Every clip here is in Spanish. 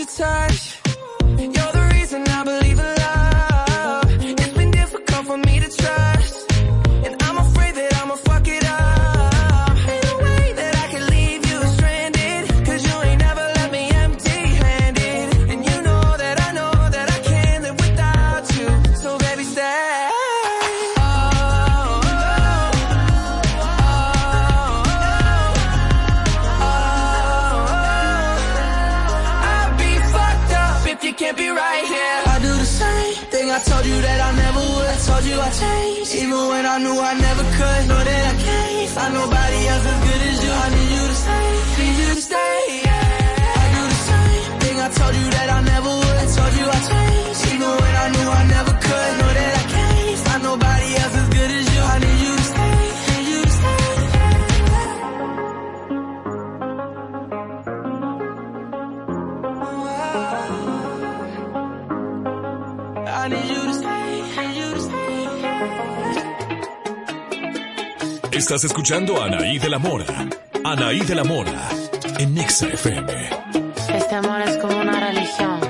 your touch. escuchando a Anaí de la Mora. Anaí de la Mora, en Nexa FM. Este amor es como una religión.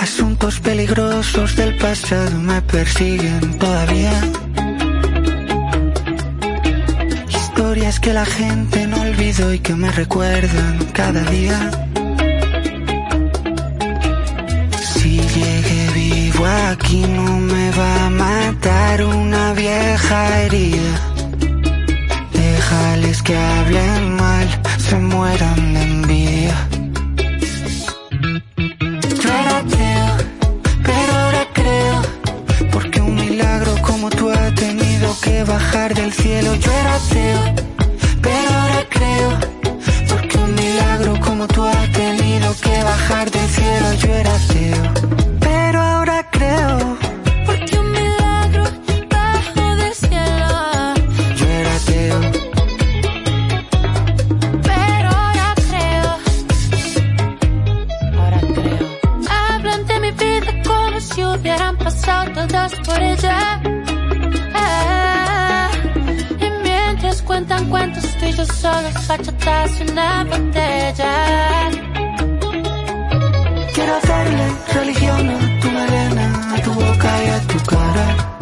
Asuntos peligrosos del pasado me persiguen todavía. Historias que la gente no olvidó y que me recuerdan cada día. aquí no me va a matar una vieja herida. Déjales que hablen mal, se mueran de envidia. Yo era ateo, pero ahora creo, porque un milagro como tú ha tenido que bajar del cielo. Yo era ateo, pero ahora creo, porque un milagro como tú ha tenido que bajar del cielo. Yo era ateo. solo bachatas y una botella. Quiero hacerle religión a tu melena, a tu boca y a tu cara.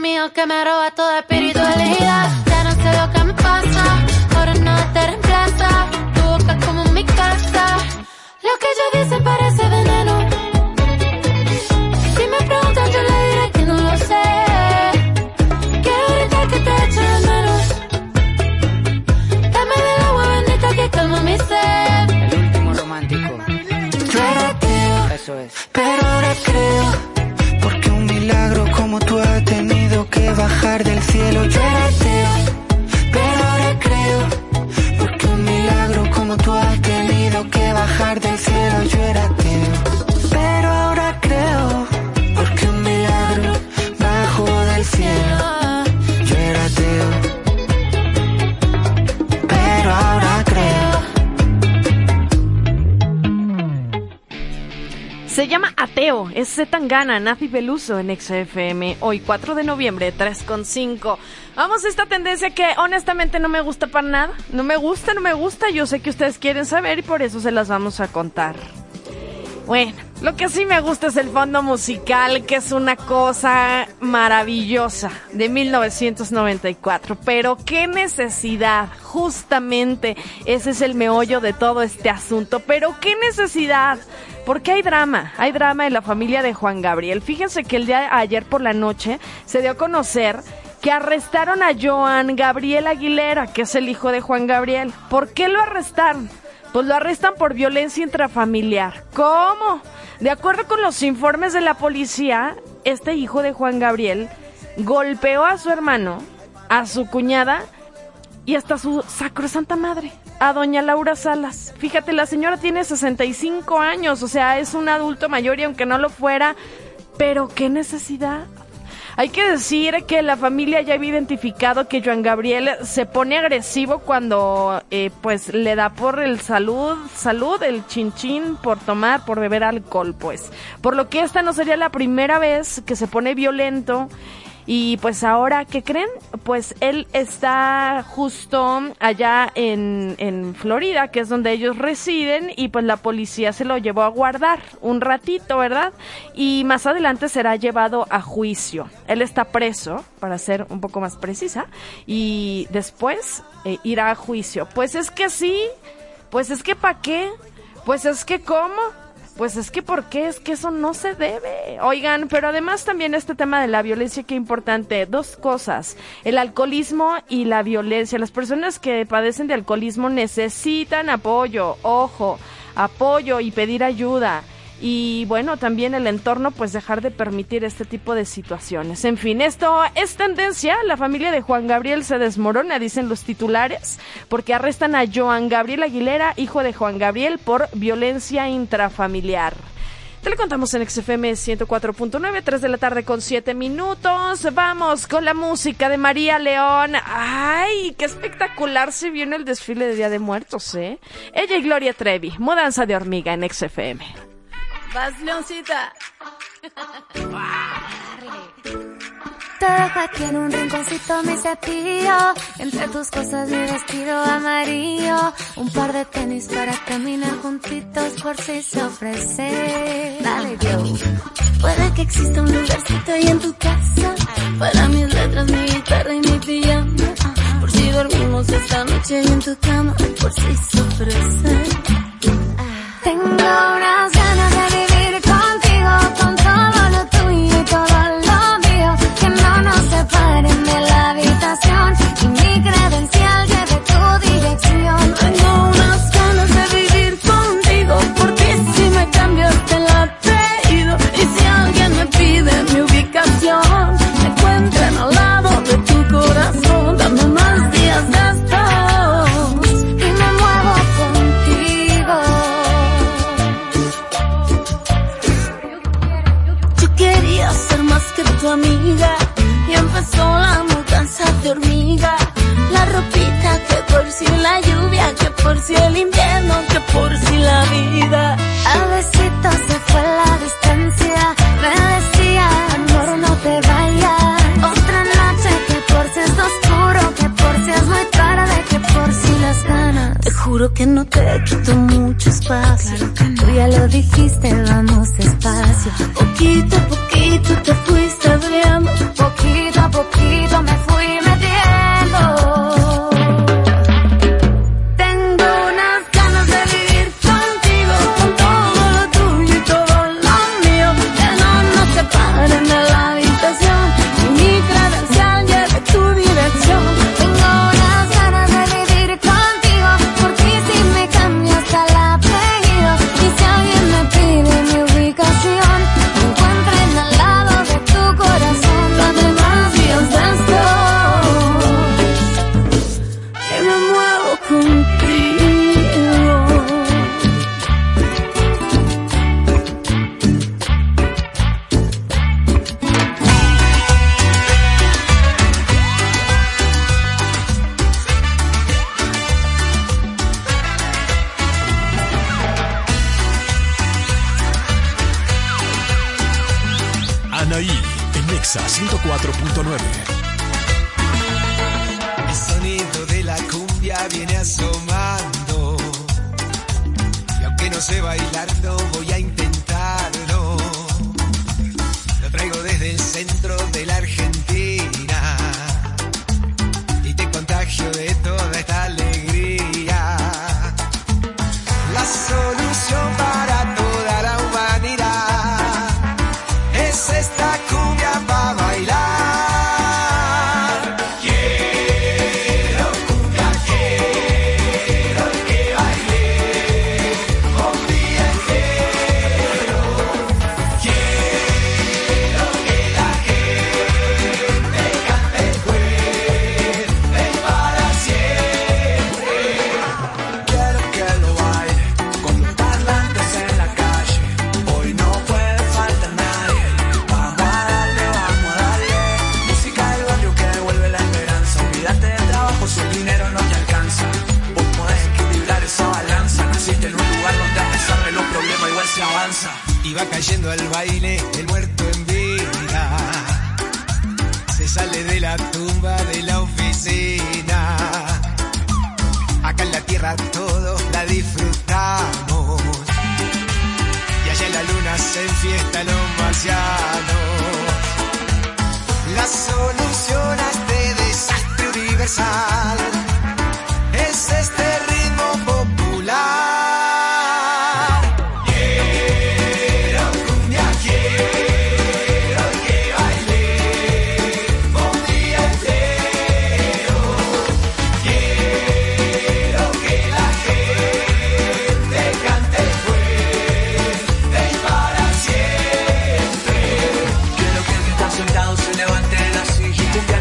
mío que me roba toda espiritualidad. Ya no sé lo que me pasa, ahora nada te reemplaza. Tu boca como mi casa. Lo que ellos dicen parece veneno. me lo Ateo, es Zetangana, Nazi Peluso en XFM, hoy 4 de noviembre, 3.5. Vamos a esta tendencia que honestamente no me gusta para nada, no me gusta, no me gusta, yo sé que ustedes quieren saber y por eso se las vamos a contar. Bueno, lo que sí me gusta es el fondo musical, que es una cosa maravillosa de 1994. Pero qué necesidad, justamente ese es el meollo de todo este asunto. Pero qué necesidad, porque hay drama, hay drama en la familia de Juan Gabriel. Fíjense que el día de ayer por la noche se dio a conocer que arrestaron a Joan Gabriel Aguilera, que es el hijo de Juan Gabriel. ¿Por qué lo arrestaron? Pues lo arrestan por violencia intrafamiliar. ¿Cómo? De acuerdo con los informes de la policía, este hijo de Juan Gabriel golpeó a su hermano, a su cuñada y hasta su sacrosanta madre, a doña Laura Salas. Fíjate, la señora tiene 65 años, o sea, es un adulto mayor y aunque no lo fuera, pero qué necesidad. Hay que decir que la familia ya había identificado que Joan Gabriel se pone agresivo cuando eh, pues le da por el salud, salud, el chinchín por tomar, por beber alcohol, pues. Por lo que esta no sería la primera vez que se pone violento y pues ahora, ¿qué creen? Pues él está justo allá en, en Florida, que es donde ellos residen, y pues la policía se lo llevó a guardar un ratito, ¿verdad? Y más adelante será llevado a juicio. Él está preso, para ser un poco más precisa, y después eh, irá a juicio. Pues es que sí, pues es que ¿para qué? Pues es que ¿cómo? Pues es que, ¿por qué? Es que eso no se debe. Oigan, pero además también este tema de la violencia, qué importante. Dos cosas. El alcoholismo y la violencia. Las personas que padecen de alcoholismo necesitan apoyo. Ojo, apoyo y pedir ayuda y bueno, también el entorno pues dejar de permitir este tipo de situaciones. En fin, esto es tendencia, la familia de Juan Gabriel se desmorona, dicen los titulares, porque arrestan a Joan Gabriel Aguilera, hijo de Juan Gabriel, por violencia intrafamiliar. Te lo contamos en XFM 104.9, 3 de la tarde con 7 minutos. Vamos con la música de María León. ¡Ay, qué espectacular se vio en el desfile de Día de Muertos, eh! Ella y Gloria Trevi, mudanza de hormiga en XFM. Vas, Leoncita. Te dejo aquí en un rinconcito mi cepillo, entre tus cosas mi vestido amarillo, un par de tenis para caminar juntitos por si se ofrece. Dale, yo. Puede que exista un lugarcito ahí en tu casa, para mis letras, mi guitarra y mi pijama, por si dormimos esta noche ahí en tu cama, por si se ofrece. Tengo unas ganas Anaí en Nexa 104.9. El sonido de la cumbia viene asomando. Y aunque no sé bailar, no voy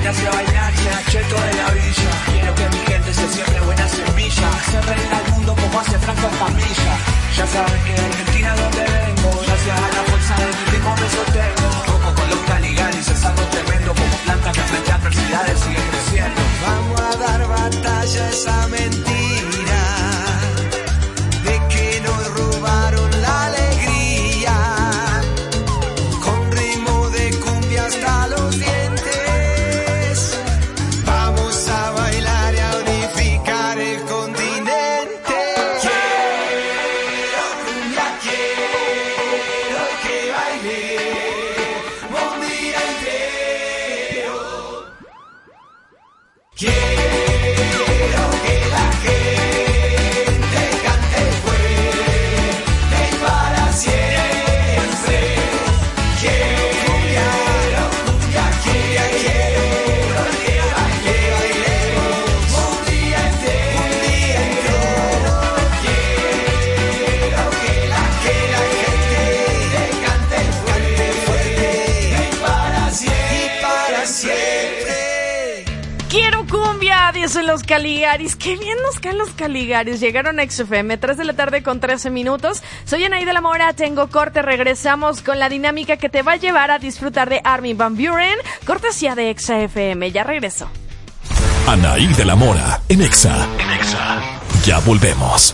y te hace bailar, cheto de la villa. Quiero que mi gente se siembre buena semilla, hace reír al mundo como hace Franco Escamilla. Ya saben que de Argentina donde vengo, gracias a la fuerza de mi ritmo me sostengo. Los Caligaris. Qué bien nos caen los Caligaris. Llegaron a XFM, 3 de la tarde con 13 minutos. Soy Anaí de la Mora, tengo corte. Regresamos con la dinámica que te va a llevar a disfrutar de Armin Van Buren. Cortesía de XFM. Ya regreso. Anaí de la Mora, en Exa. En Exa. Ya volvemos.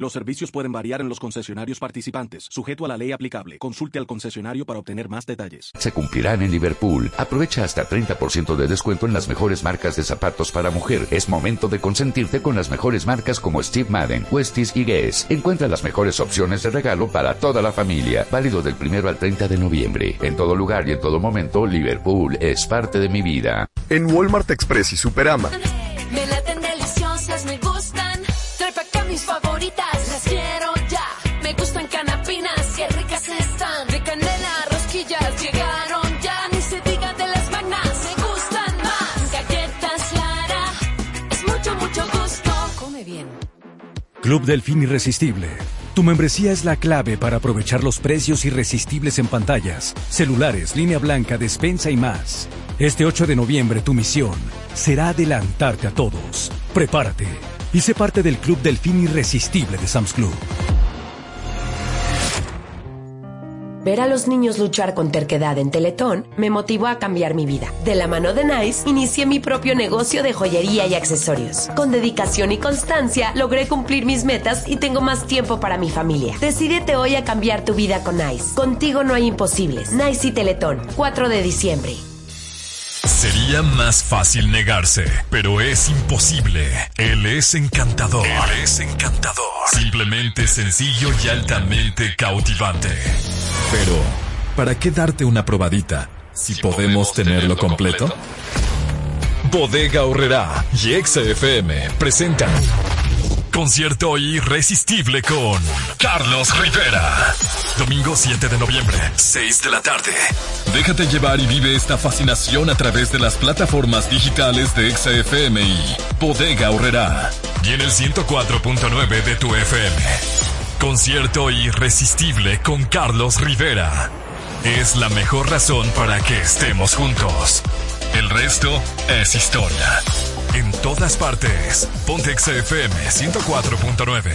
Los servicios pueden variar en los concesionarios participantes, sujeto a la ley aplicable. Consulte al concesionario para obtener más detalles. Se cumplirán en Liverpool. Aprovecha hasta 30% de descuento en las mejores marcas de zapatos para mujer. Es momento de consentirte con las mejores marcas como Steve Madden, Westies y Guess. Encuentra las mejores opciones de regalo para toda la familia. Válido del primero al 30 de noviembre. En todo lugar y en todo momento, Liverpool es parte de mi vida. En Walmart Express y Superama. Me Club Delfín Irresistible. Tu membresía es la clave para aprovechar los precios irresistibles en pantallas, celulares, línea blanca, despensa y más. Este 8 de noviembre tu misión será adelantarte a todos. Prepárate y sé parte del Club del Fin Irresistible de Sam's Club. Ver a los niños luchar con terquedad en Teletón me motivó a cambiar mi vida. De la mano de Nice, inicié mi propio negocio de joyería y accesorios. Con dedicación y constancia, logré cumplir mis metas y tengo más tiempo para mi familia. Decídete hoy a cambiar tu vida con Nice. Contigo no hay imposibles. Nice y Teletón, 4 de diciembre. Sería más fácil negarse, pero es imposible. Él es encantador. Él es encantador. Simplemente sencillo y altamente cautivante. Pero, ¿para qué darte una probadita si, podemos, tenerlo completo? Bodega Horrera y XFM presentan Concierto irresistible con Carlos Rivera. Domingo 7 de noviembre, 6 de la tarde. Déjate llevar y vive esta fascinación a través de las plataformas digitales de XFM y Bodega Horrera. Y en el 104.9 de tu FM. Concierto irresistible con Carlos Rivera. Es la mejor razón para que estemos juntos. El resto es historia. En todas partes. Pontex FM 104.9.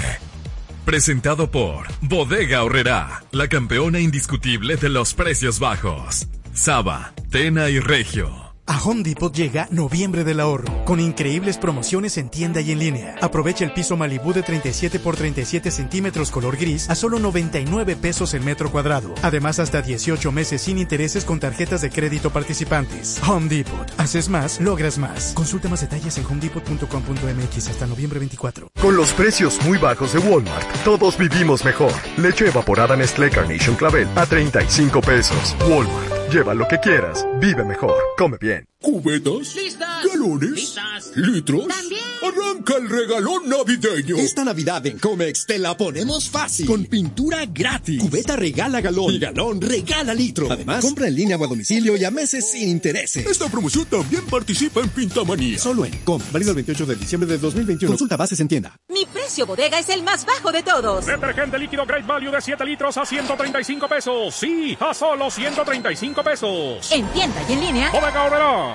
Presentado por Bodega Horrera, la campeona indiscutible de los precios bajos. Saba, Tena y Regio. A Home Depot llega Noviembre del Ahorro, con increíbles promociones en tienda y en línea. Aprovecha el piso Malibu de 37 por 37 centímetros color gris a solo 99 pesos el metro cuadrado. Además, hasta 18 meses sin intereses con tarjetas de crédito participantes. Home Depot. Haces más, logras más. Consulta más detalles en homedepot.com.mx hasta noviembre 24. Con los precios muy bajos de Walmart, todos vivimos mejor. Leche evaporada Nestlé Carnation Clavel a 35 pesos. Walmart. Lleva lo que quieras. Vive mejor. Come bien. ¿Cubetas? ¿Galones? ¿Litros? También. Arranca el regalón navideño. Esta Navidad en Comex te la ponemos fácil. Con pintura gratis. Cubeta regala galón. Y galón regala litro. Además, compra en línea o a domicilio y a meses sin intereses. Esta promoción también participa en Pintamanía. Solo en Com. Válido el 28 de diciembre de 2021. Consulta bases en tienda. Mi precio bodega es el más bajo de todos. Detergente líquido Great Value de 7 litros a 135 pesos. Sí, a solo 135 pesos. En tienda y en línea. Bodega Horrera.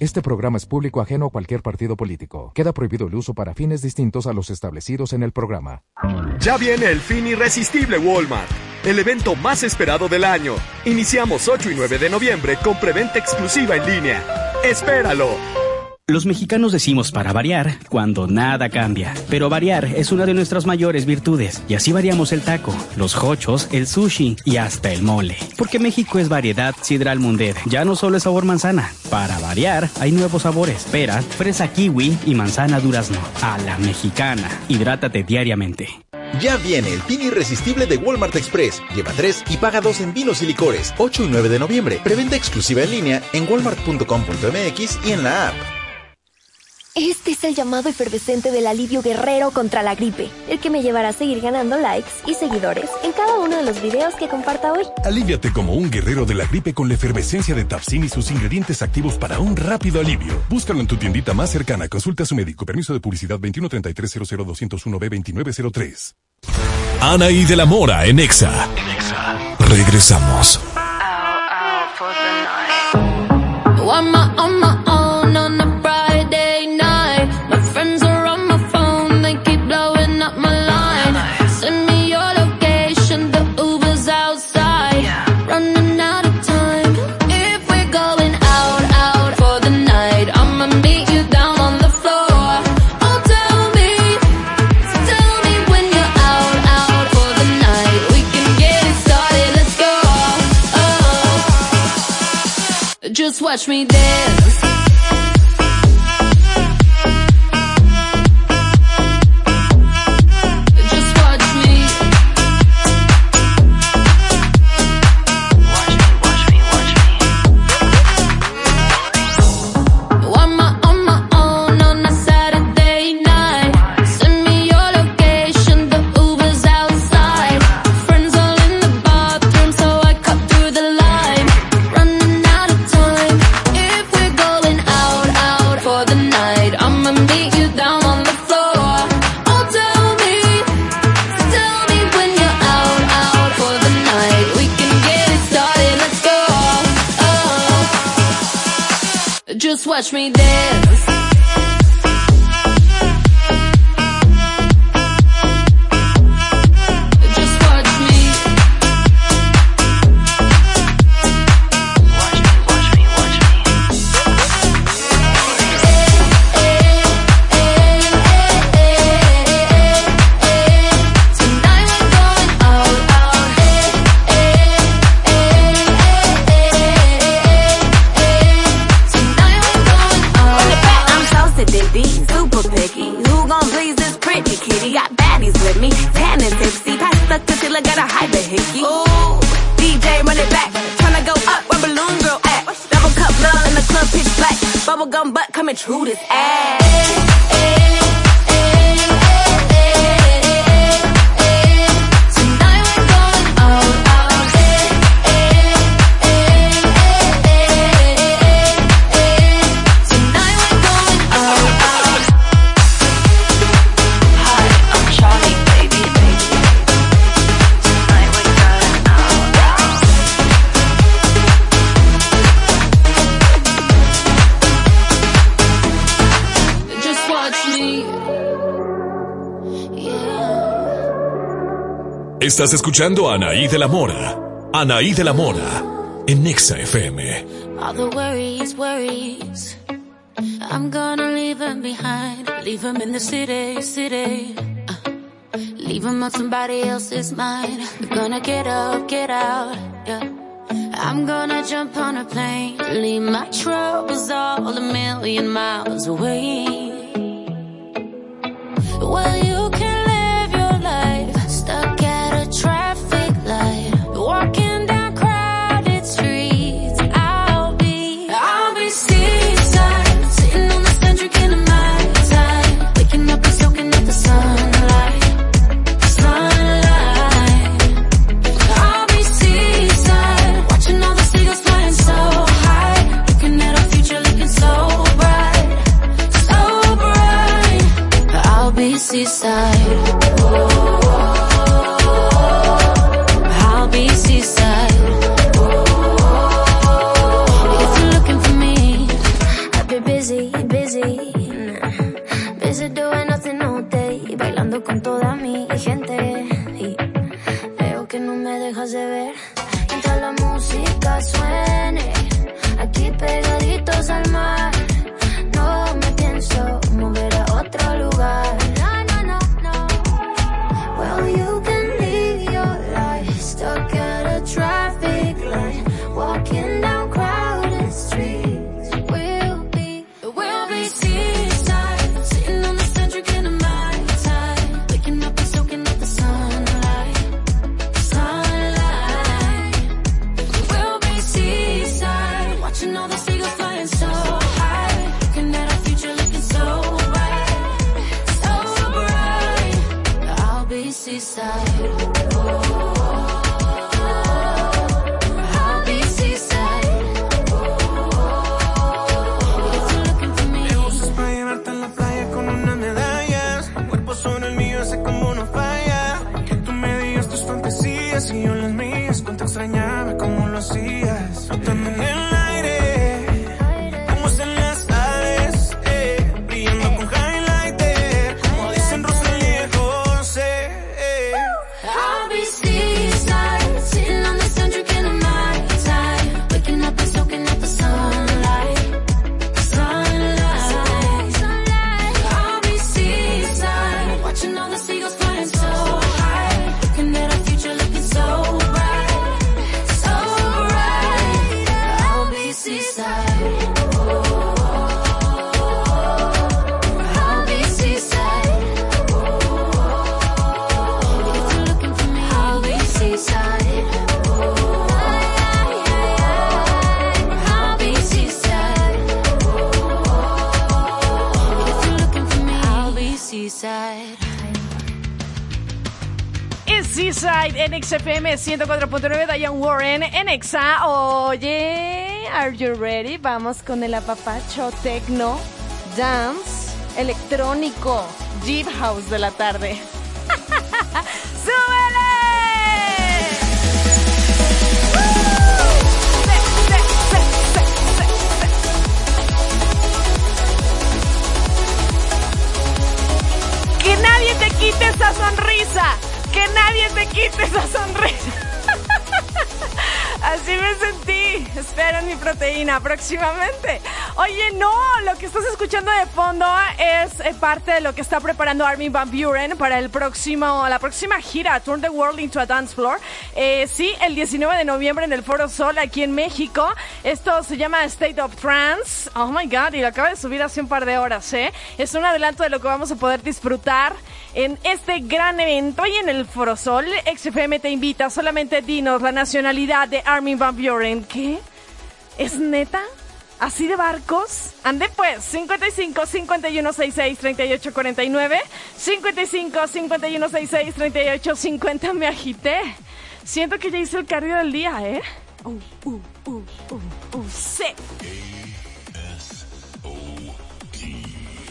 Este programa es público ajeno a cualquier partido político. Queda prohibido el uso para fines distintos a los establecidos en el programa. Ya viene el fin irresistible Walmart, el evento más esperado del año. Iniciamos 8 y 9 de noviembre con preventa exclusiva en línea. ¡Espéralo! Los mexicanos decimos para variar cuando nada cambia, pero variar es una de nuestras mayores virtudes y así variamos el taco, los hochos, el sushi y hasta el mole. Porque México es variedad sidral mundet, ya no solo es sabor manzana. Para variar hay nuevos sabores, pera, fresa kiwi y manzana durazno. A la mexicana, hidrátate diariamente. Ya viene el pin irresistible de Walmart Express. Lleva tres y paga dos en vinos y licores. 8 y 9 de noviembre. Preventa exclusiva en línea en walmart.com.mx y en la app. Este es el llamado efervescente del alivio guerrero contra la gripe, el que me llevará a seguir ganando likes y seguidores en cada uno de los videos que comparta hoy. Aliviate como un guerrero de la gripe con la efervescencia de Tapsin y sus ingredientes activos para un rápido alivio. Búscalo en tu tiendita más cercana. Consulta a su médico. Permiso de publicidad 2133-00201B2903. Anaí de la Mora en Exa. Regresamos. I'm my- on my Just watch me dance. watch me dance. Estás escuchando a Anaí de la Mora. Anaí de la Mora. En Nexa FM. All the worries, worries. I'm gonna leave them behind. Leave them in the city, city. Uh, leave them on somebody else's mind. I'm gonna get up, get out. Yeah. I'm gonna jump on a plane. Leave my troubles all a million miles away. Well, 104.9 Diane Warren en Exa. Oye, are you ready? Vamos con el apapacho tecno, dance, electrónico, Jeep House de la tarde. ¡Súbele! ¡Uh! Que nadie te quite esa sonrisa que nadie te quite esa sonrisa. Esperen mi proteína próximamente. Oye, no, lo que estás escuchando de fondo es eh, parte de lo que está preparando Armin Van Buren para el próximo, la próxima gira, Turn the World into a Dance Floor. Eh, sí, el 19 de noviembre en el Foro Sol aquí en México. Esto se llama State of Trance. Oh my God, y lo acaba de subir hace un par de horas, ¿eh? Es un adelanto de lo que vamos a poder disfrutar en este gran evento y en el Foro Sol. XFM te invita, solamente dinos la nacionalidad de Armin Van Buren. ¿Qué? ¿Es neta? ¿Así de barcos? Ande pues, 55 51 66 38 49, 55 51 66 38 50, me agité. Siento que ya hice el cardio del día, ¿eh? Uh, uh, uh, uh, uh, sí.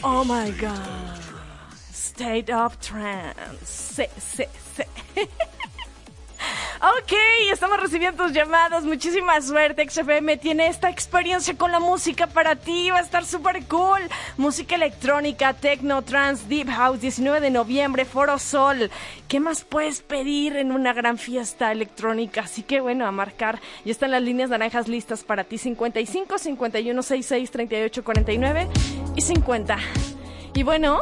Oh my god. State of trance. Sí, sí, sí. Ok, estamos recibiendo tus llamadas. Muchísima suerte. XFM tiene esta experiencia con la música para ti. Va a estar súper cool. Música electrónica, techno, trance, deep house, 19 de noviembre, Foro Sol. ¿Qué más puedes pedir en una gran fiesta electrónica? Así que bueno, a marcar. Ya están las líneas naranjas listas para ti. 55, 51, 66, 38, 49 y 50. Y bueno,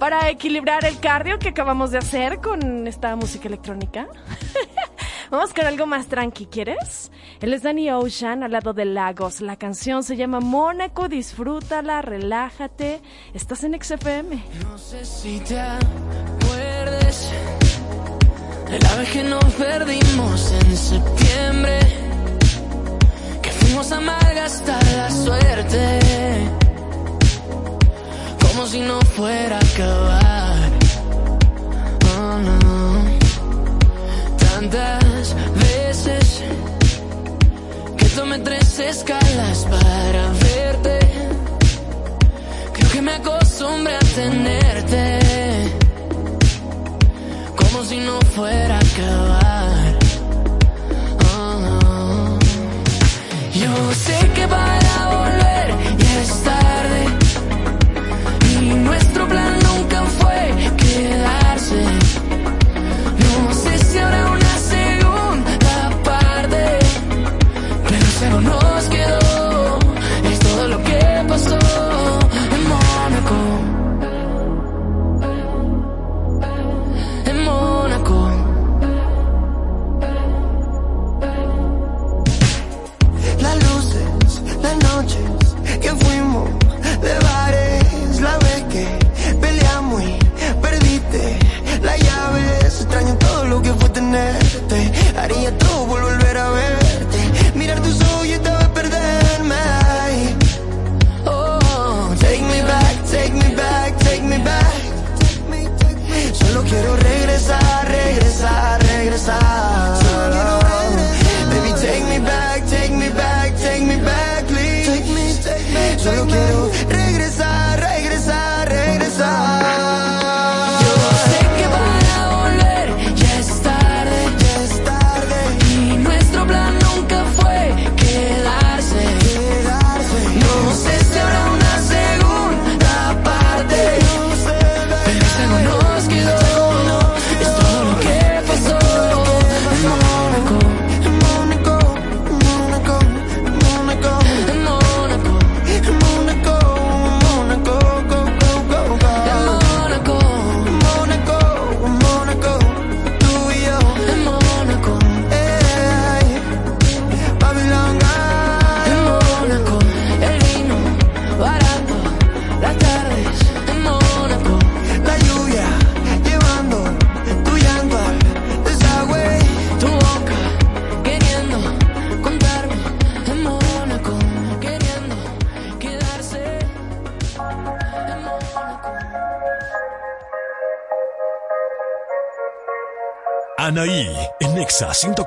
para equilibrar el cardio que acabamos de hacer con esta música electrónica. Vamos con algo más tranqui, ¿quieres? Él es Danny Ocean al lado de Lagos. La canción se llama Mónaco, disfrútala, relájate. Estás en XFM. No sé si te acuerdes de la vez que nos perdimos en septiembre, que fuimos a malgastar la suerte, como si no fuera a acabar. Oh, no. Tantas veces que tomé tres escalas para verte. Creo que me acostumbré a tenerte como si no fuera a acabar. Oh. Yo sé que para volver ya es las noches que fuimos de bares, la vez que peleamos y perdiste la llave. Extraño todo lo que fue tenerte. Haría todo por volver a verte. Mirar tus ojos y esta vez perderme. Ay. Oh, take me back, take me back, take me back. Solo quiero regresar, regresar, regresar.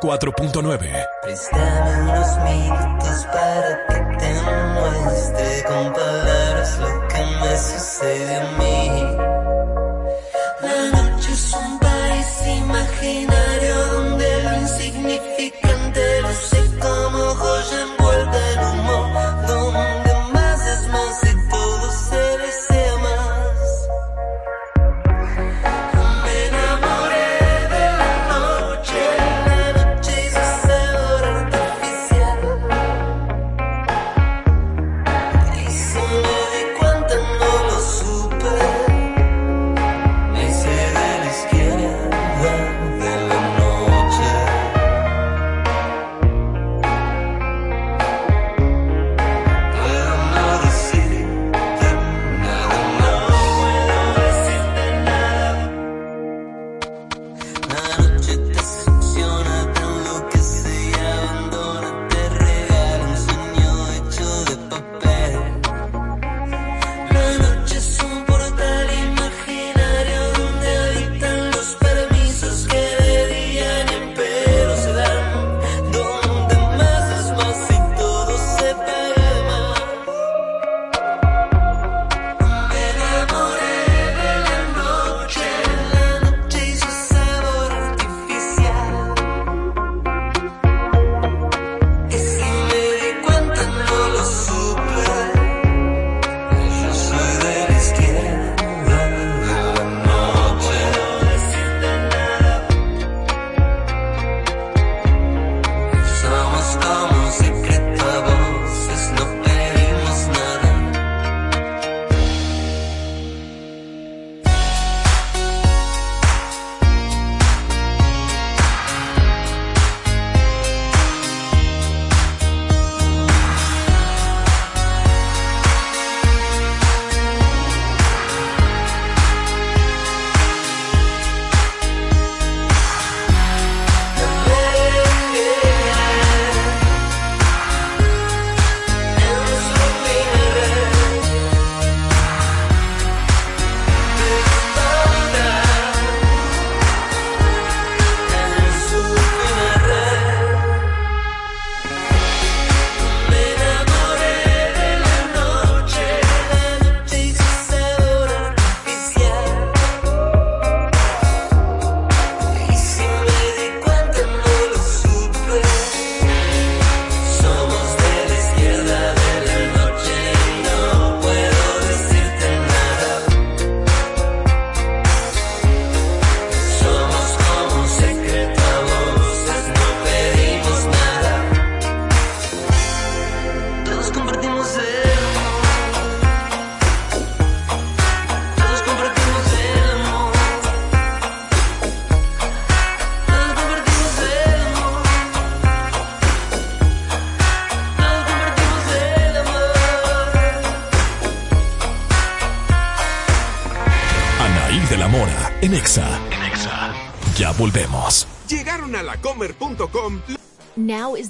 94.9.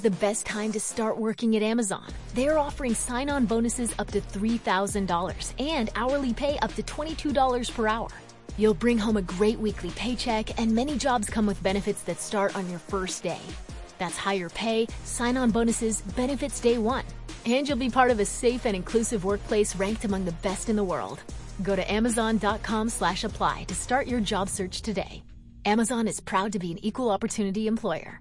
the best time to start working at Amazon. They're offering sign on bonuses up to $3,000 and hourly pay up to $22 per hour. You'll bring home a great weekly paycheck, and many jobs come with benefits that start on your first day. That's higher pay, sign on bonuses, benefits day one. And you'll be part of a safe and inclusive workplace ranked among the best in the world. Go to amazon.com slash apply to start your job search today. Amazon is proud to be an equal opportunity employer.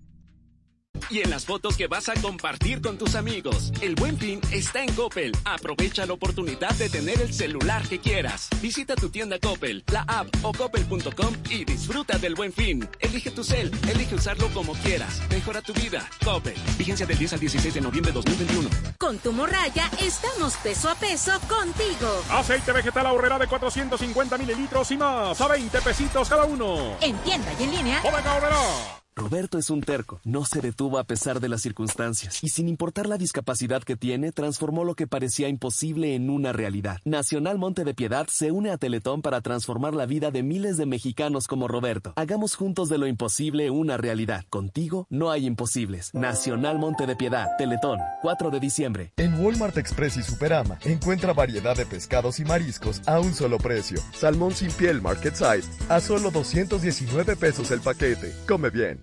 Y en las fotos que vas a compartir con tus amigos. El buen fin está en Coppel. Aprovecha la oportunidad de tener el celular que quieras. Visita tu tienda Coppel, la app o coppel.com y disfruta del buen fin. Elige tu cel, elige usarlo como quieras. Mejora tu vida. Coppel. Vigencia del 10 al 16 de noviembre de 2021. Con tu morraya estamos peso a peso contigo. Aceite vegetal ahorrera de 450 mililitros y más. A 20 pesitos cada uno. En tienda y en línea. Bodega ahorrera. Roberto es un terco, no se detuvo a pesar de las circunstancias y sin importar la discapacidad que tiene, transformó lo que parecía imposible en una realidad. Nacional Monte de Piedad se une a Teletón para transformar la vida de miles de mexicanos como Roberto. Hagamos juntos de lo imposible una realidad. Contigo no hay imposibles. Nacional Monte de Piedad, Teletón, 4 de diciembre. En Walmart Express y Superama encuentra variedad de pescados y mariscos a un solo precio. Salmón sin piel Market Size a solo 219 pesos el paquete. Come bien.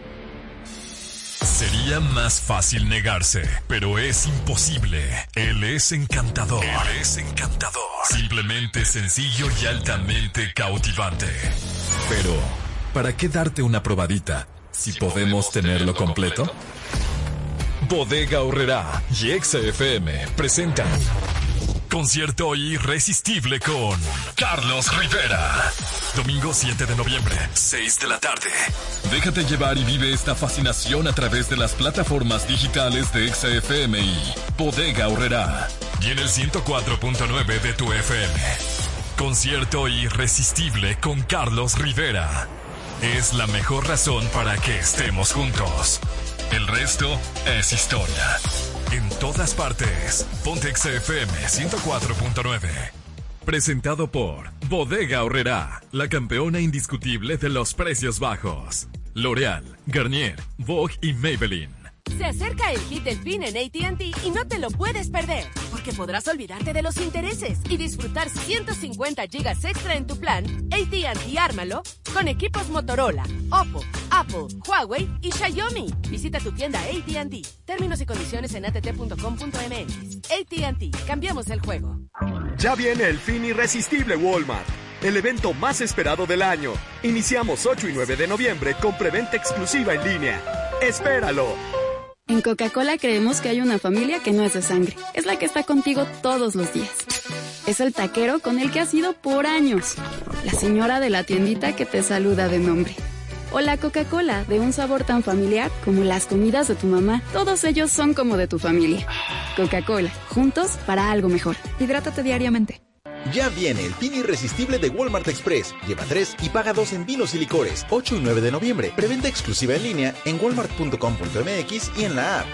Sería más fácil negarse, pero es imposible. Él es encantador. Él es encantador. Simplemente sencillo y altamente cautivante. Pero, ¿para qué darte una probadita si podemos tenerlo completo? Bodega Horrera y XFM presentan concierto irresistible con Carlos Rivera. Domingo 7 de noviembre, 6 de la tarde. Déjate llevar y vive esta fascinación a través de las plataformas digitales de XFM y Bodega Horrera. Y en el 104.9 de tu FM. Concierto irresistible con Carlos Rivera. Es la mejor razón para que estemos juntos. El resto es historia. En todas partes. Pontex FM 104.9. Presentado por Bodega Horrera, la campeona indiscutible de los precios bajos. L'Oreal, Garnier, Vogue y Maybelline. Se acerca el hit del fin en ATT y no te lo puedes perder, porque podrás olvidarte de los intereses y disfrutar 150 gigas extra en tu plan ATT Ármalo con equipos Motorola, Oppo, Apple, Huawei y Xiaomi. Visita tu tienda ATT. Términos y condiciones en att.com.mx. ATT. Cambiamos el juego. Ya viene el fin irresistible Walmart, el evento más esperado del año. Iniciamos 8 y 9 de noviembre con preventa exclusiva en línea. ¡Espéralo! En Coca-Cola creemos que hay una familia que no es de sangre. Es la que está contigo todos los días. Es el taquero con el que has ido por años. La señora de la tiendita que te saluda de nombre. O la Coca-Cola, de un sabor tan familiar como las comidas de tu mamá. Todos ellos son como de tu familia. Coca-Cola, juntos para algo mejor. Hidrátate diariamente. Ya viene el fin irresistible de Walmart Express. Lleva tres y paga dos en vinos y licores. 8 y 9 de noviembre. Preventa exclusiva en línea en walmart.com.mx y en la app.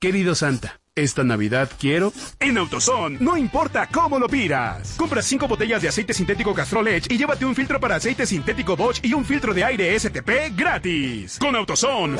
Querido Santa, esta Navidad quiero... En AutoZone, no importa cómo lo pidas. Compra 5 botellas de aceite sintético Castrol Edge y llévate un filtro para aceite sintético Bosch y un filtro de aire STP gratis. Con AutoZone.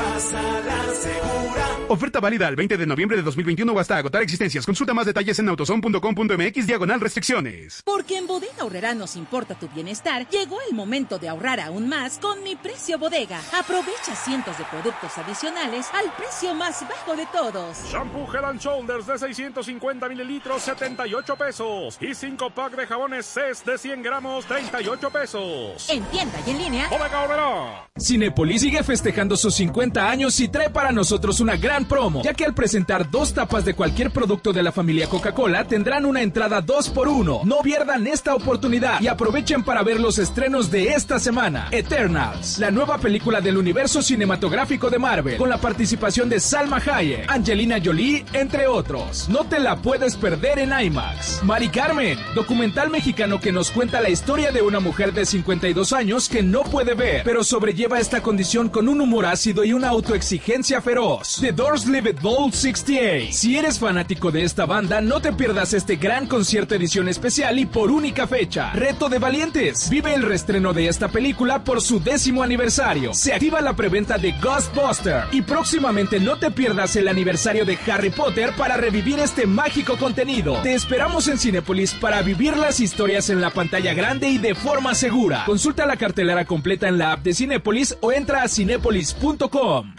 Oferta válida el 20 de noviembre de 2021 o hasta agotar existencias. Consulta más detalles en autozone.com.mx diagonal restricciones. Porque en Bodega Horrera nos importa tu bienestar, llegó el momento de ahorrar aún más con mi precio bodega. Aprovecha cientos de productos adicionales al precio más bajo de todos. Shampoo and Shoulders de 650 mililitros, 78 pesos. Y 5 pack de jabones CES de 100 gramos, 38 pesos. En tienda y en línea. Bodega Aurrera. Cinepolis sigue festejando sus 50 años y trae para nosotros una gran promo, ya que al presentar dos tapas de cualquier producto de la familia Coca-Cola tendrán una entrada 2 por 1 No pierdan esta oportunidad y aprovechen para ver los estrenos de esta semana. Eternals, la nueva película del universo cinematográfico de Marvel, con la participación de Salma Hayek, Angelina Jolie, entre otros. No te la puedes perder en IMAX. Mari Carmen, documental mexicano que nos cuenta la historia de una mujer de 52 años que no puede ver, pero sobrelleva esta condición con un humor ácido y una autoexigencia feroz. The Doors Live It Bold 68. Si eres fanático de esta banda, no te pierdas este gran concierto edición especial y por única fecha. Reto de Valientes. Vive el restreno de esta película por su décimo aniversario. Se activa la preventa de Ghostbuster y próximamente no te pierdas el aniversario de Harry Potter para revivir este mágico contenido. Te esperamos en Cinepolis para vivir las historias en la pantalla grande y de forma segura. Consulta la cartelera completa en la app de Cinepolis o entra a cinepolis.com.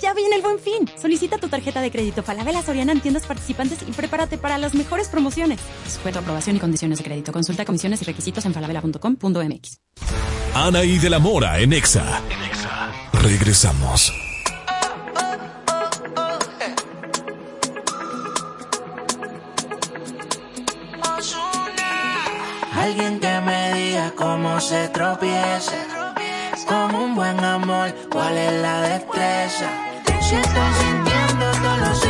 Ya viene el buen fin. Solicita tu tarjeta de crédito Falabella Soriana en tiendas participantes y prepárate para las mejores promociones. Sujeto a aprobación y condiciones de crédito. Consulta comisiones y requisitos en falabella.com.mx. Ana y de la Mora en Exa. Regresamos. Alguien que me diga cómo se tropieza. Con un buen amor, cuál es la destreza. Si estoy sintiendo todos los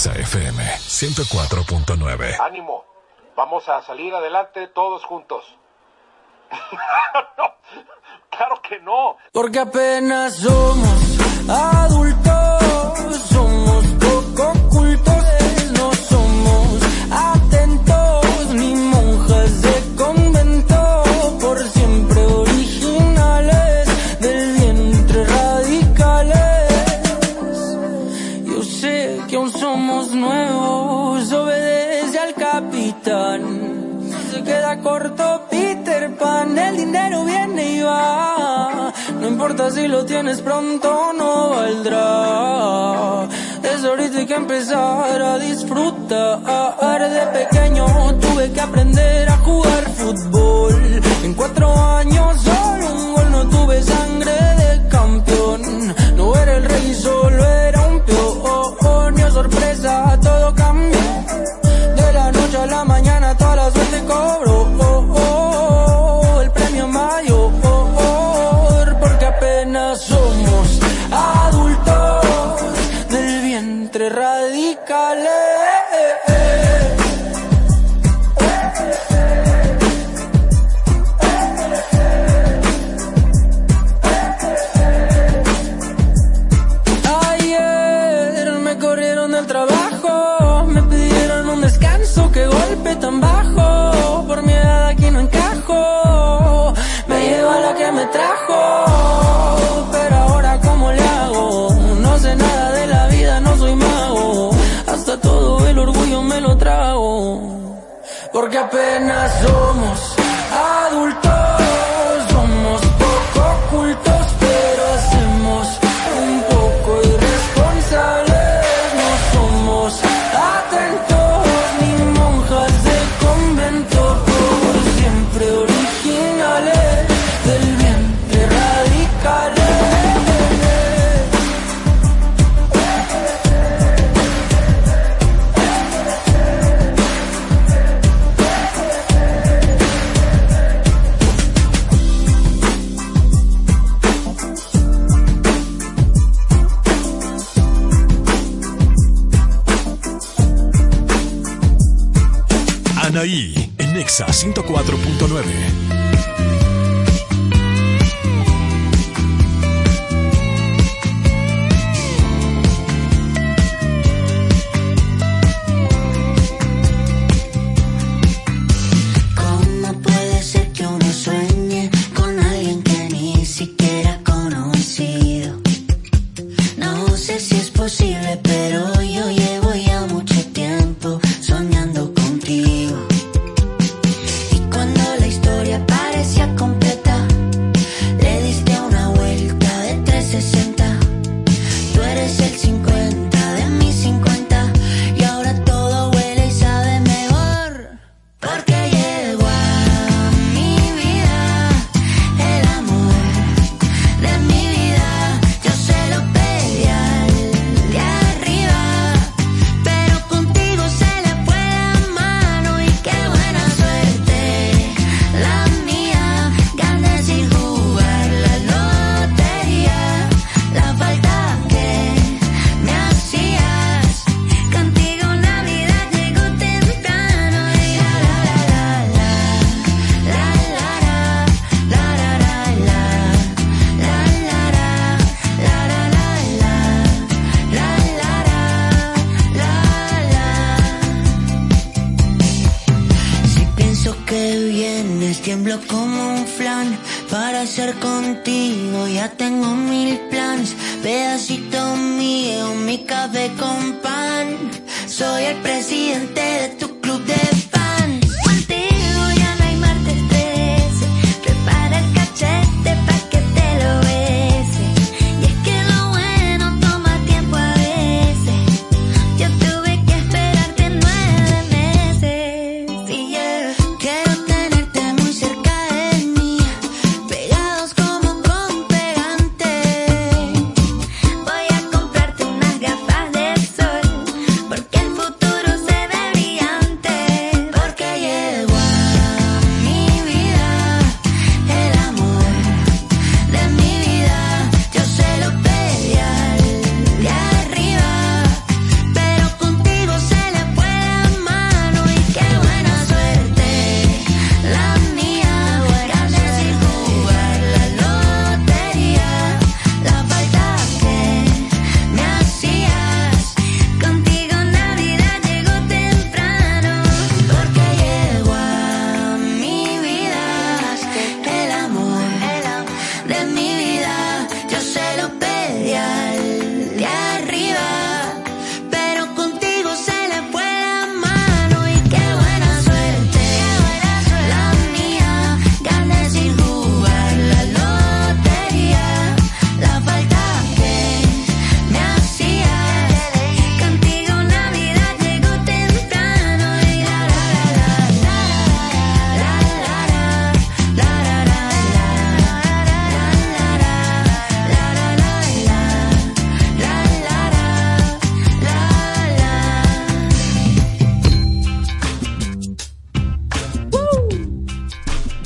Exa FM 104.9. Ánimo, vamos a salir adelante todos juntos. no, claro que no. Porque apenas somos adultos No importa si lo tienes pronto, o no valdrá. Es ahorita hay que empezar a disfrutar. De pequeño tuve que aprender a jugar fútbol. En cuatro años solo un gol no tuve sangre de campeón. No era el rey, solo era un peón. Mi sorpresa, todo cambió. De la noche a la mañana. yo me lo trago. Porque apenas somos adultos. 104.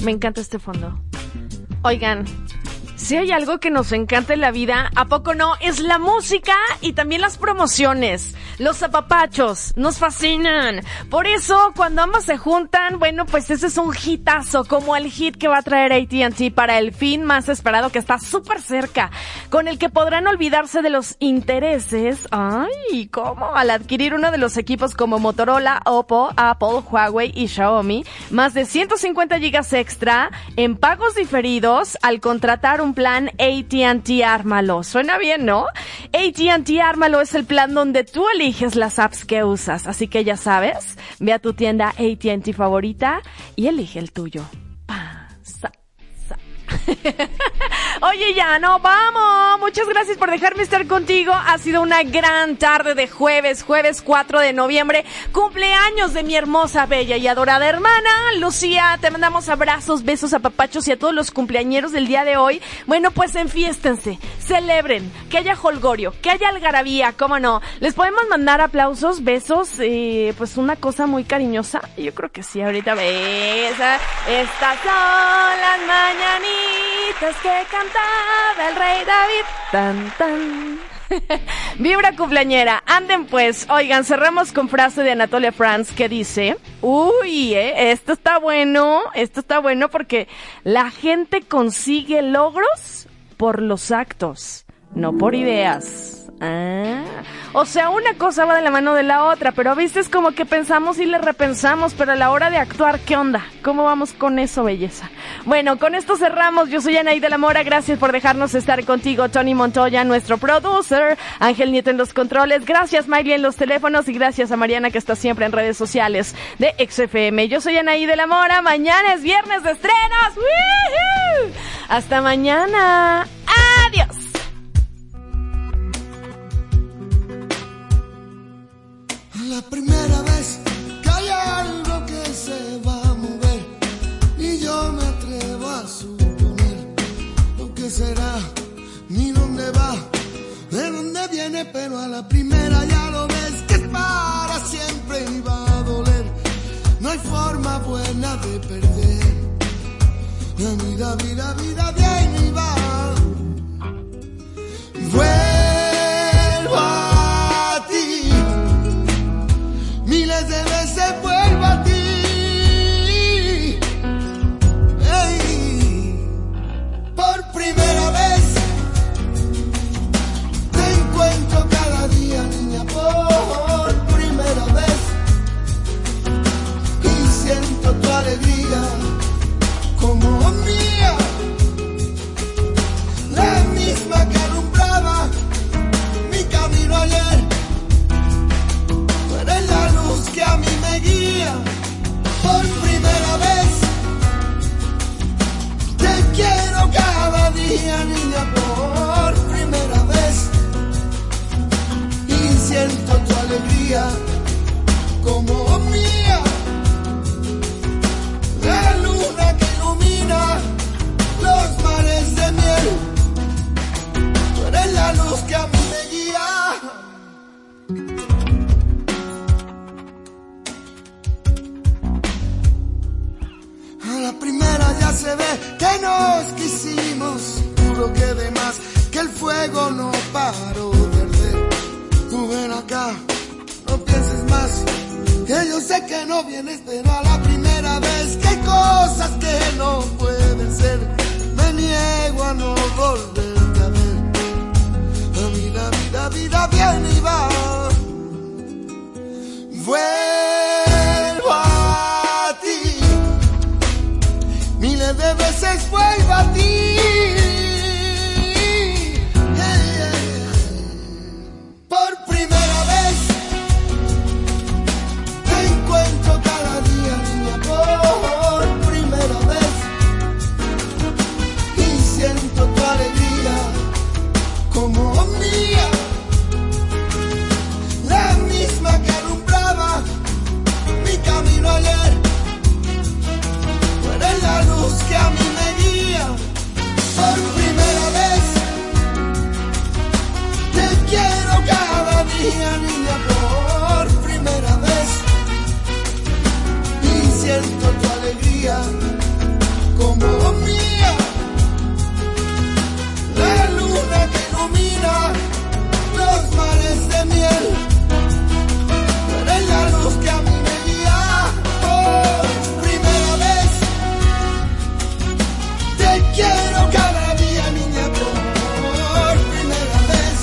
Me encanta este fondo. Oigan, si hay algo que nos encanta en la vida, ¿a poco no? Es la música y también las promociones. Los zapapachos nos fascinan. Por eso, cuando ambos se juntan, bueno, pues ese es un hitazo, como el hit que va a traer ATT para el fin más esperado que está súper cerca, con el que podrán olvidarse de los intereses. Ay, ¿cómo? Al adquirir uno de los equipos como Motorola, Oppo, Apple, Huawei y Xiaomi, más de 150 gigas extra en pagos diferidos al contratar un plan AT&T Ármalo. Suena bien, ¿no? AT&T Ármalo es el plan donde tú eliges las apps que usas, así que ya sabes, ve a tu tienda AT&T favorita y elige el tuyo. Oye, ya no vamos. Muchas gracias por dejarme estar contigo. Ha sido una gran tarde de jueves, jueves 4 de noviembre, cumpleaños de mi hermosa, bella y adorada hermana Lucía. Te mandamos abrazos, besos a papachos y a todos los cumpleañeros del día de hoy. Bueno, pues enfiéstense, celebren, que haya holgorio, que haya algarabía, cómo no. Les podemos mandar aplausos, besos, eh, pues una cosa muy cariñosa. Yo creo que sí, ahorita besa. Estas son las mañanitas que cantaba el rey David. Tan, tan. Vibra cumpleañera. Anden pues. Oigan, cerramos con frase de Anatolia Franz que dice, uy, eh, esto está bueno, esto está bueno porque la gente consigue logros por los actos, no por ideas. Ah, o sea, una cosa va de la mano de la otra, pero a veces como que pensamos y le repensamos, pero a la hora de actuar, ¿qué onda? ¿Cómo vamos con eso, belleza? Bueno, con esto cerramos. Yo soy Anaí de la Mora, gracias por dejarnos estar contigo. Tony Montoya, nuestro producer, Ángel Nieto en los controles, gracias Miley en los teléfonos y gracias a Mariana que está siempre en redes sociales de XFM. Yo soy Anaí de la Mora, mañana es viernes de estrenos. Hasta mañana. Adiós. Viene, pero a la primera ya lo ves que para siempre iba a doler. No hay forma buena de perder. La vida, vida, vida, bien y va. Vuelvo día, niña, por primera vez. Y siento tu alegría como mía. La luna que ilumina los mares de miel. Tú eres la luz que a mí me guía. A la primera ya se ve que nos quisimos, juro que de más, que el fuego no paró de arder. Tú ven acá, no pienses más, que yo sé que no vienes, pero a la primera vez que hay cosas que no pueden ser, me niego a no volverte a ver. La vida, vida, vida viene y va. Vuelvo a ti miles de veces vuelvo a ti. los mares de miel, pero el largo que a mí me guía por primera vez. Te quiero cada día, niña, por primera vez.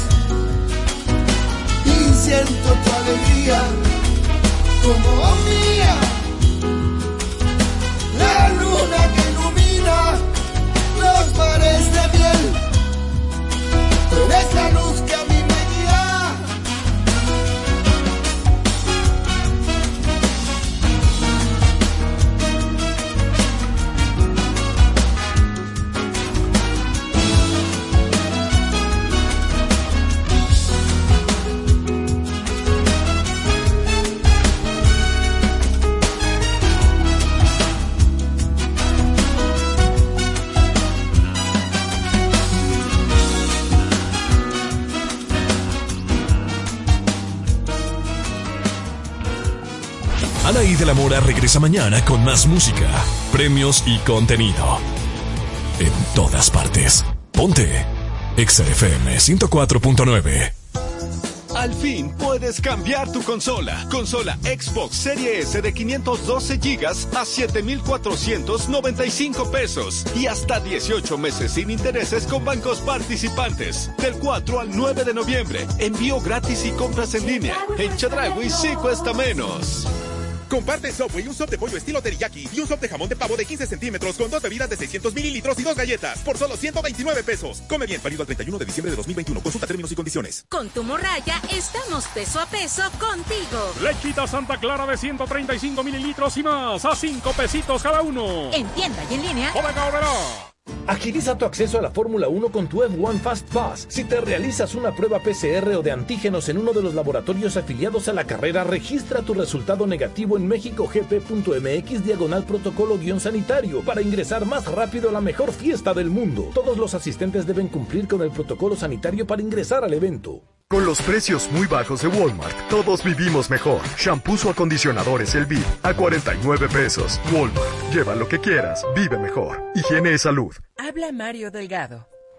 Y siento tu alegría como la Mora regresa mañana con más música, premios y contenido. En todas partes. Ponte. XFM 104.9. Al fin puedes cambiar tu consola. Consola Xbox Serie S de 512 GB a 7,495 pesos. Y hasta 18 meses sin intereses con bancos participantes. Del 4 al 9 de noviembre. Envío gratis y compras en línea. En Chedraui sí cuesta menos. Comparte Subway, un sop de pollo estilo teriyaki y un sop de jamón de pavo de 15 centímetros con dos bebidas de 600 mililitros y dos galletas por solo 129 pesos. Come bien, válido al 31 de diciembre de 2021. Consulta términos y condiciones. Con tu morraya estamos peso a peso contigo. Lechita Santa Clara de 135 mililitros y más a 5 pesitos cada uno. En tienda y en línea. Aurrera. Agiliza tu acceso a la Fórmula 1 con tu F1 Fast Pass. Si te realizas una prueba PCR o de antígenos en uno de los laboratorios afiliados a la carrera, registra tu resultado negativo en mexicogp.mx diagonal protocolo-sanitario para ingresar más rápido a la mejor fiesta del mundo. Todos los asistentes deben cumplir con el protocolo sanitario para ingresar al evento. Con los precios muy bajos de Walmart, todos vivimos mejor. Shampoos o acondicionadores El Vid a 49 pesos. Walmart, lleva lo que quieras, vive mejor. Higiene y salud. Habla Mario Delgado.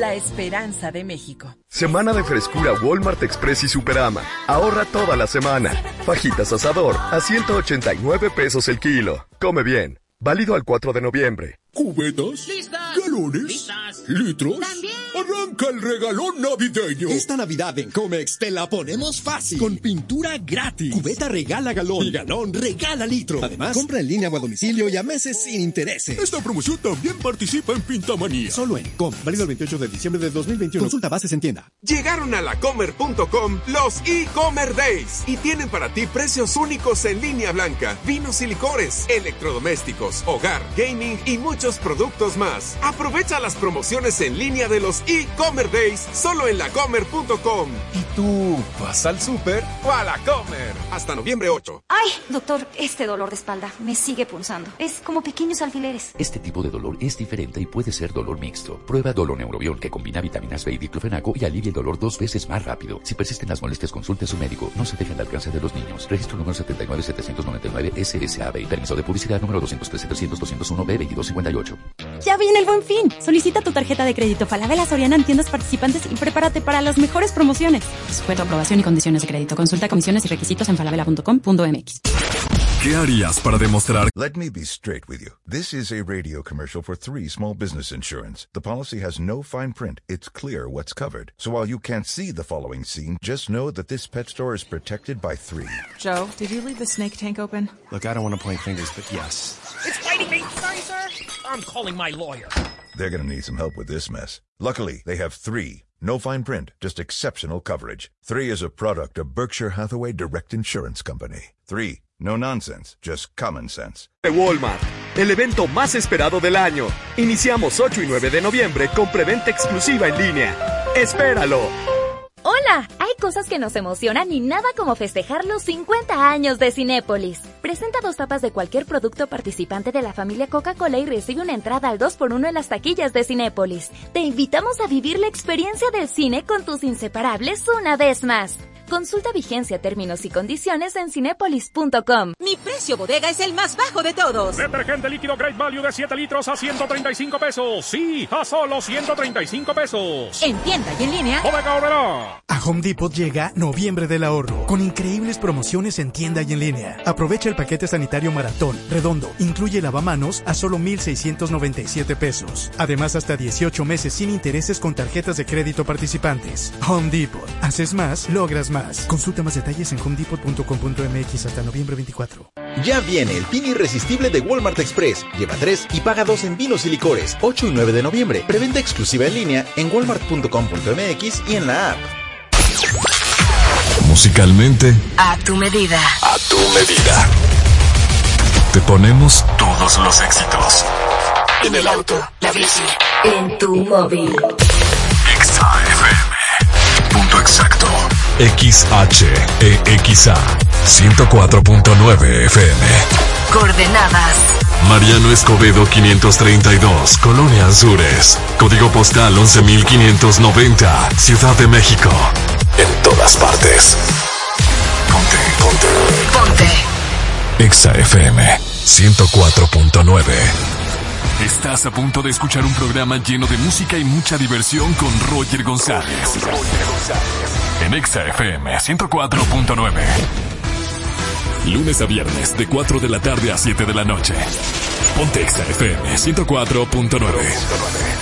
la esperanza de México. Semana de frescura Walmart Express y Superama. Ahorra toda la semana. Fajitas asador a 189 pesos el kilo. Come bien. Válido al 4 de noviembre. ¿Cubetas? ¿Galones? ¿Litros? Arranca el regalón navideño. Esta Navidad en Comex te la ponemos fácil. Con pintura gratis. Cubeta regala galón. Y galón regala litro. Además, compra en línea o a domicilio y a meses sin intereses. Esta promoción también participa en Pintamanía. Solo en Com. Válido el 28 de diciembre de 2021. Consulta bases en tienda. Llegaron a lacomer.com los e-commerce days y tienen para ti precios únicos en línea blanca, vinos y licores, electrodomésticos, hogar, gaming y muchos productos más. Aprovecha las promociones en línea de los e-commerce days solo en lacomer.com. ¿Y tú vas al súper o a la comer? Hasta noviembre 8. Ay, doctor, este dolor de espalda me sigue punzando. Es como pequeños alfileres. Este tipo de dolor es diferente y puede ser dolor mixto. Prueba Doloneurobion que combina vitaminas B y diclofenaco y alivia el dolor dos veces más rápido. Si persisten las molestias, consulte a su médico. No se dejen al alcance de los niños. Registro número 79799 SSAB. Permiso de publicidad número 213 300 201 B 2258. Ya viene el buen fin. Solicita tu tarjeta de crédito Falabella Soriana en tiendas participantes y prepárate para las mejores promociones. Sujeto a aprobación y condiciones de crédito. Consulta comisiones y requisitos en falabella.com.mx. ¿Qué harías para demostrar? Let me be straight with you. This is a radio commercial for three small business insurance. The policy has no fine print. It's clear what's covered. So while you can't see the following scene, just know that this pet store is protected by three. Joe, did you leave the snake tank open? Look, I don't want to point fingers, but yes. It's biting me. Sorry, sir. I'm calling my lawyer. They're going to need some help with this mess. Luckily, they have three. No fine print, just exceptional coverage. Three is a product of Berkshire Hathaway Direct Insurance Company. Three, no nonsense, just common sense. Walmart, el evento más esperado del año. Iniciamos 8 y 9 de noviembre con preventa exclusiva en línea. ¡Espéralo! Hola, hay cosas que nos emocionan y nada como festejar los 50 años de Cinépolis. Presenta dos tapas de cualquier producto participante de la familia Coca-Cola y recibe una entrada al 2x1 en las taquillas de Cinépolis. Te invitamos a vivir la experiencia del cine con tus inseparables una vez más. Consulta vigencia, términos y condiciones en cinepolis.com. Mi precio bodega es el más bajo de todos. Detergente líquido Great Value de 7 litros a 135 pesos. Sí, a solo 135 pesos. En tienda y en línea. Bodega Horrera. A Home Depot llega noviembre del ahorro, con increíbles promociones en tienda y en línea. Aprovecha el paquete sanitario maratón, redondo, incluye lavamanos a solo 1,697 pesos. Además, hasta 18 meses sin intereses con tarjetas de crédito participantes. Home Depot. Haces más, logras más. Consulta más detalles en homedepot.com.mx hasta noviembre 24. Ya viene el pin irresistible de Walmart Express. Lleva 3 y paga 2 en vinos y licores. 8 y 9 de noviembre. Preventa exclusiva en línea en walmart.com.mx y en la app. Musicalmente, A tu medida. a tu medida. Te ponemos todos los éxitos. En el auto, la bici, en tu móvil. XHEXA. 104.9 FM. Coordenadas. Mariano Escobedo 532, Colonia Azures. Código postal 11590, Ciudad de México. En todas partes. Ponte, ponte. Ponte. Exa FM 104.9. Estás a punto de escuchar un programa lleno de música y mucha diversión con Roger González. En Exa FM 104.9. Lunes a viernes de 4 de la tarde a 7 de la noche. Ponte Exa FM 104.9.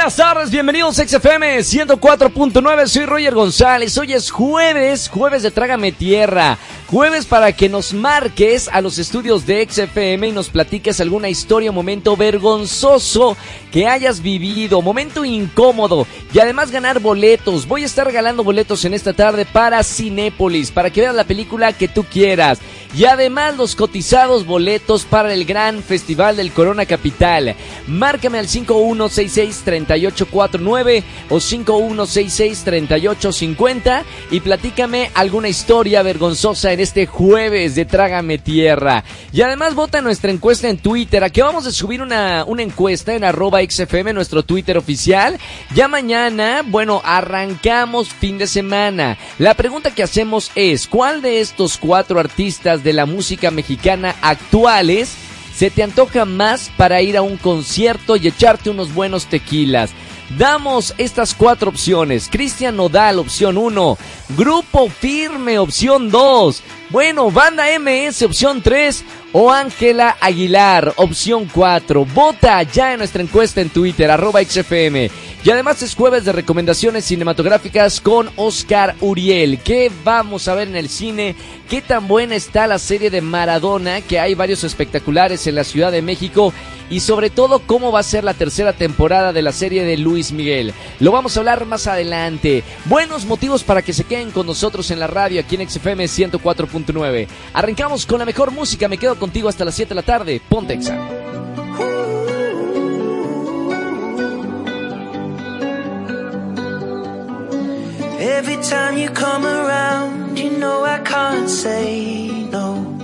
Buenas tardes, bienvenidos a XFM 104.9, soy Roger González, hoy es jueves, jueves de Trágame Tierra, jueves para que nos marques a los estudios de XFM y nos platiques alguna historia momento vergonzoso que hayas vivido, momento incómodo. Y además ganar boletos, voy a estar regalando boletos en esta tarde para Cinépolis, para que veas la película que tú quieras y además los cotizados boletos para el gran festival del Corona Capital, márcame al 5166 3849 o 5166-3850 y platícame alguna historia vergonzosa en este jueves de Trágame Tierra. Y además vota nuestra encuesta en Twitter. Aquí vamos a subir una, una encuesta en arroba XFM, nuestro Twitter oficial. Ya mañana, bueno, arrancamos fin de semana. La pregunta que hacemos es, ¿cuál de estos cuatro artistas de la música mexicana actuales se te antoja más para ir a un concierto y echarte unos buenos tequilas. Damos estas cuatro opciones. Cristian Nodal, opción 1. Grupo Firme, opción 2. Bueno, Banda MS, opción 3. O Ángela Aguilar, opción 4. Vota ya en nuestra encuesta en Twitter, arroba XFM. Y además es jueves de recomendaciones cinematográficas con Oscar Uriel. ¿Qué vamos a ver en el cine? ¿Qué tan buena está la serie de Maradona? Que hay varios espectaculares en la Ciudad de México. Y sobre todo, cómo va a ser la tercera temporada de la serie de Luis Miguel. Lo vamos a hablar más adelante. Buenos motivos para que se queden con nosotros en la radio aquí en XFM 104.9. Arrancamos con la mejor música. Me quedo contigo hasta las 7 de la tarde. Ponte Exa. Every time you come around, you know I can't say no.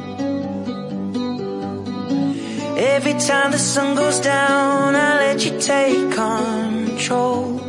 Every time the sun goes down, I let you take control.